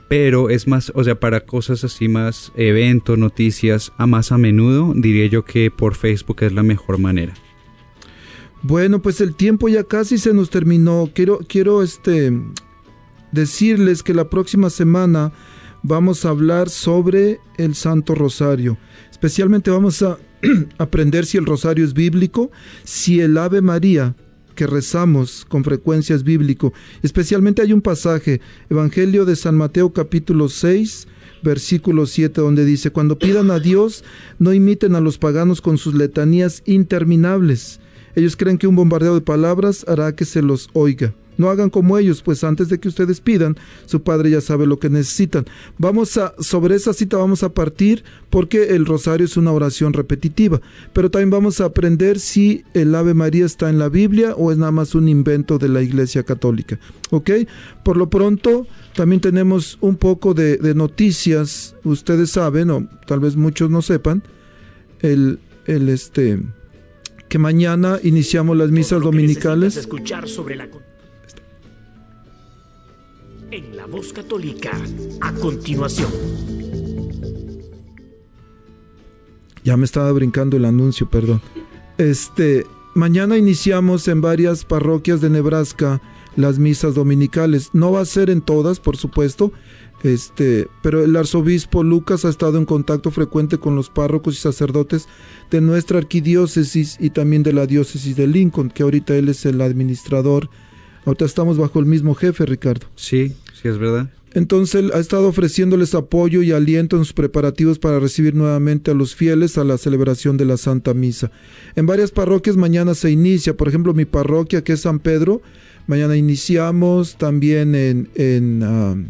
Pero es más, o sea, para cosas así más, eventos, noticias, a más a menudo, diría yo que por Facebook es la mejor manera. Bueno, pues el tiempo ya casi se nos terminó. Quiero, quiero este, decirles que la próxima semana vamos a hablar sobre el Santo Rosario. Especialmente vamos a aprender si el rosario es bíblico, si el Ave María que rezamos con frecuencia es bíblico. Especialmente hay un pasaje, Evangelio de San Mateo capítulo 6, versículo 7, donde dice, cuando pidan a Dios, no imiten a los paganos con sus letanías interminables ellos creen que un bombardeo de palabras hará que se los oiga. No hagan como ellos, pues antes de que ustedes pidan, su padre ya sabe lo que necesitan. Vamos a, sobre esa cita vamos a partir porque el rosario es una oración repetitiva, pero también vamos a aprender si el Ave María está en la Biblia o es nada más un invento de la Iglesia Católica. ¿Ok? Por lo pronto, también tenemos un poco de, noticias, ustedes saben, o tal vez muchos no sepan, el, el este que mañana iniciamos las misas dominicales. escuchar sobre la en la voz católica a continuación. Ya me estaba brincando el anuncio, perdón. Este, mañana iniciamos en varias parroquias de Nebraska las misas dominicales. No va a ser en todas, por supuesto, este, pero el arzobispo Lucas ha estado en contacto frecuente con los párrocos y sacerdotes de nuestra arquidiócesis y también de la diócesis de Lincoln, que ahorita él es el administrador. Ahorita estamos bajo el mismo jefe, Ricardo. Sí, sí es verdad. Entonces él ha estado ofreciéndoles apoyo y aliento en sus preparativos para recibir nuevamente a los fieles a la celebración de la Santa Misa. En varias parroquias mañana se inicia, por ejemplo mi parroquia que es San Pedro, mañana iniciamos también en, en um,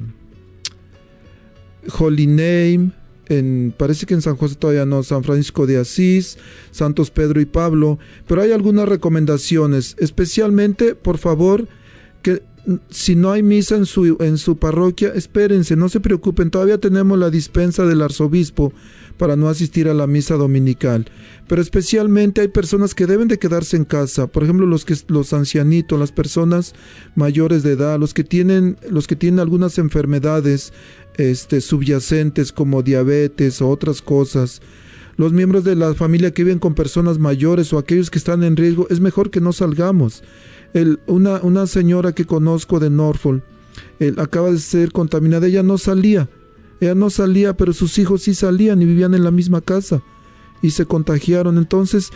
Holy Name, en, parece que en San José todavía no, San Francisco de Asís, Santos Pedro y Pablo, pero hay algunas recomendaciones, especialmente, por favor, que si no hay misa en su, en su parroquia, espérense, no se preocupen, todavía tenemos la dispensa del arzobispo para no asistir a la misa dominical. Pero especialmente hay personas que deben de quedarse en casa, por ejemplo, los que los ancianitos, las personas mayores de edad, los que tienen los que tienen algunas enfermedades este subyacentes como diabetes o otras cosas. Los miembros de la familia que viven con personas mayores o aquellos que están en riesgo, es mejor que no salgamos. El, una, señora que conozco de Norfolk, acaba de ser contaminada, ella no salía, ella no salía, pero sus hijos sí salían y vivían en la misma casa y se contagiaron. Entonces,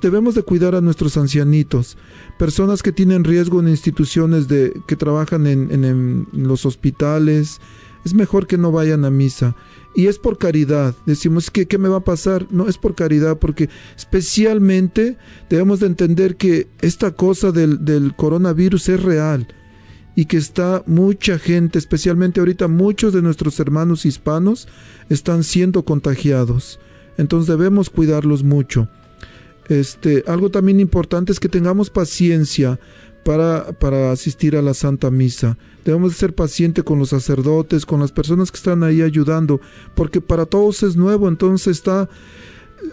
debemos de cuidar a nuestros ancianitos, personas que tienen riesgo en instituciones de que trabajan en, los hospitales. Es mejor que no vayan a misa. Y es por caridad. Decimos que qué me va a pasar. No es por caridad, porque especialmente debemos de entender que esta cosa del, del coronavirus es real y que está mucha gente, especialmente ahorita muchos de nuestros hermanos hispanos están siendo contagiados. Entonces debemos cuidarlos mucho. Este, algo también importante es que tengamos paciencia para, para asistir a la Santa Misa. Debemos ser pacientes con los sacerdotes, con las personas que están ahí ayudando, porque para todos es nuevo, entonces está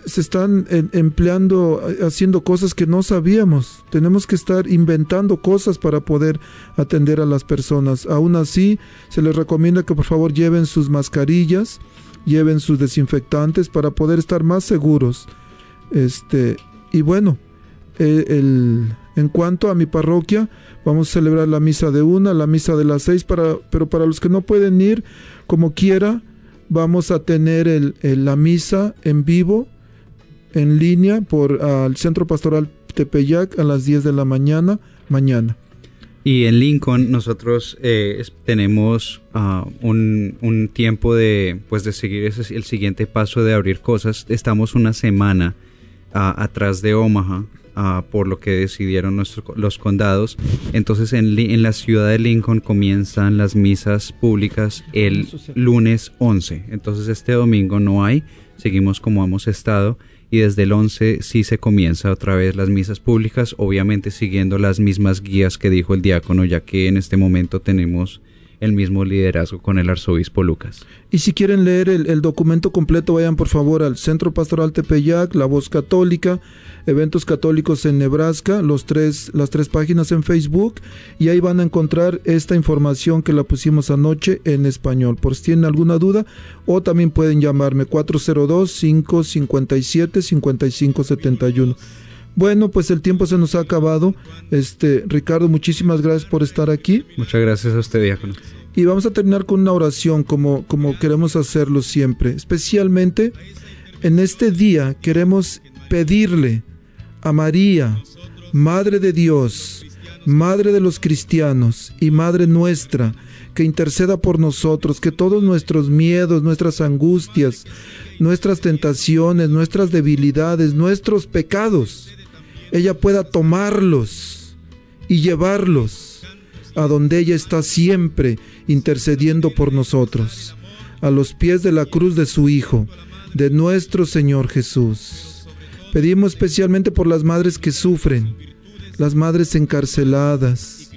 se están empleando, haciendo cosas que no sabíamos. Tenemos que estar inventando cosas para poder atender a las personas. Aún así, se les recomienda que por favor lleven sus mascarillas, lleven sus desinfectantes para poder estar más seguros. Este, y bueno, eh, el, en cuanto a mi parroquia, vamos a celebrar la misa de una, la misa de las seis, para, pero para los que no pueden ir, como quiera, vamos a tener el, la misa en vivo en línea por al Centro Pastoral Tepeyac a las 10 de la mañana mañana. Y en Lincoln nosotros eh, tenemos ah, un, un tiempo de, pues, de seguir ese, el siguiente paso de abrir cosas. Estamos una semana ah, atrás de Omaha ah, por lo que decidieron nuestros, los condados. Entonces en, en la ciudad de Lincoln comienzan las misas públicas el lunes 11. Entonces este domingo no hay, seguimos como hemos estado y desde el 11 sí se comienza otra vez las misas públicas, obviamente siguiendo las mismas guías que dijo el diácono, ya que en este momento tenemos el mismo liderazgo con el arzobispo Lucas. Y si quieren leer el, documento completo, vayan por favor al Centro Pastoral Tepeyac, La Voz Católica, Eventos Católicos en Nebraska, los tres, las tres páginas en Facebook, y ahí van a encontrar esta información que la pusimos anoche en español. Por si tienen alguna duda, o también pueden llamarme 402-557-5571. Bueno, pues el tiempo se nos ha acabado. Este, Ricardo, muchísimas gracias por estar aquí. Muchas gracias a usted, diácono. Y vamos a terminar con una oración como, como queremos hacerlo siempre. Especialmente en este día queremos pedirle a María, Madre de Dios, Madre de los cristianos y Madre nuestra, que interceda por nosotros, que todos nuestros miedos, nuestras angustias, nuestras tentaciones, nuestras debilidades, nuestros pecados, ella pueda tomarlos y llevarlos a donde ella está siempre intercediendo por nosotros, a los pies de la cruz de su Hijo, de nuestro Señor Jesús. Pedimos especialmente por las madres que sufren, las madres encarceladas,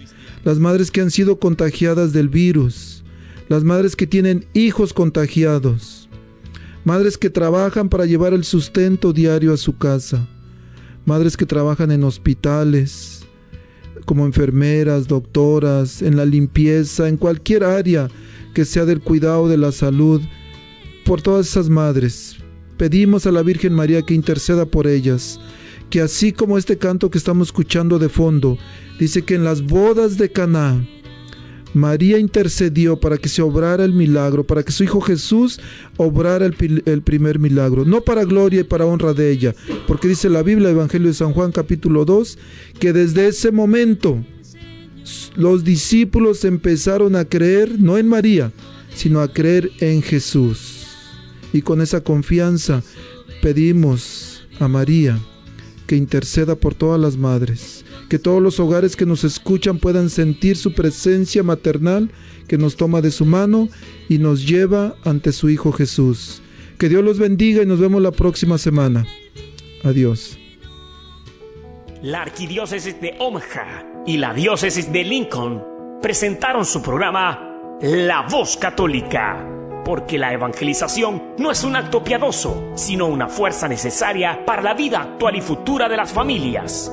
las madres que han sido contagiadas del virus, las madres que tienen hijos contagiados, madres que trabajan para llevar el sustento diario a su casa, madres que trabajan en hospitales, como enfermeras, doctoras, en la limpieza, en cualquier área que sea del cuidado de la salud, por todas esas madres. Pedimos a la Virgen María que interceda por ellas, que así como este canto que estamos escuchando de fondo, dice que en las bodas de Caná, María intercedió para que se obrara el milagro, para que su Hijo Jesús obrara el, primer milagro, no para gloria y para honra de ella, porque dice la Biblia, Evangelio de San Juan capítulo 2, que desde ese momento los discípulos empezaron a creer, no en María, sino a creer en Jesús. Y con esa confianza pedimos a María que interceda por todas las madres, que todos los hogares que nos escuchan puedan sentir su presencia maternal que nos toma de su mano y nos lleva ante su Hijo Jesús. Que Dios los bendiga y nos vemos la próxima semana. Adiós. La arquidiócesis de Omaha y la diócesis de Lincoln presentaron su programa La Voz Católica, porque la evangelización no es un acto piadoso, sino una fuerza necesaria para la vida actual y futura de las familias.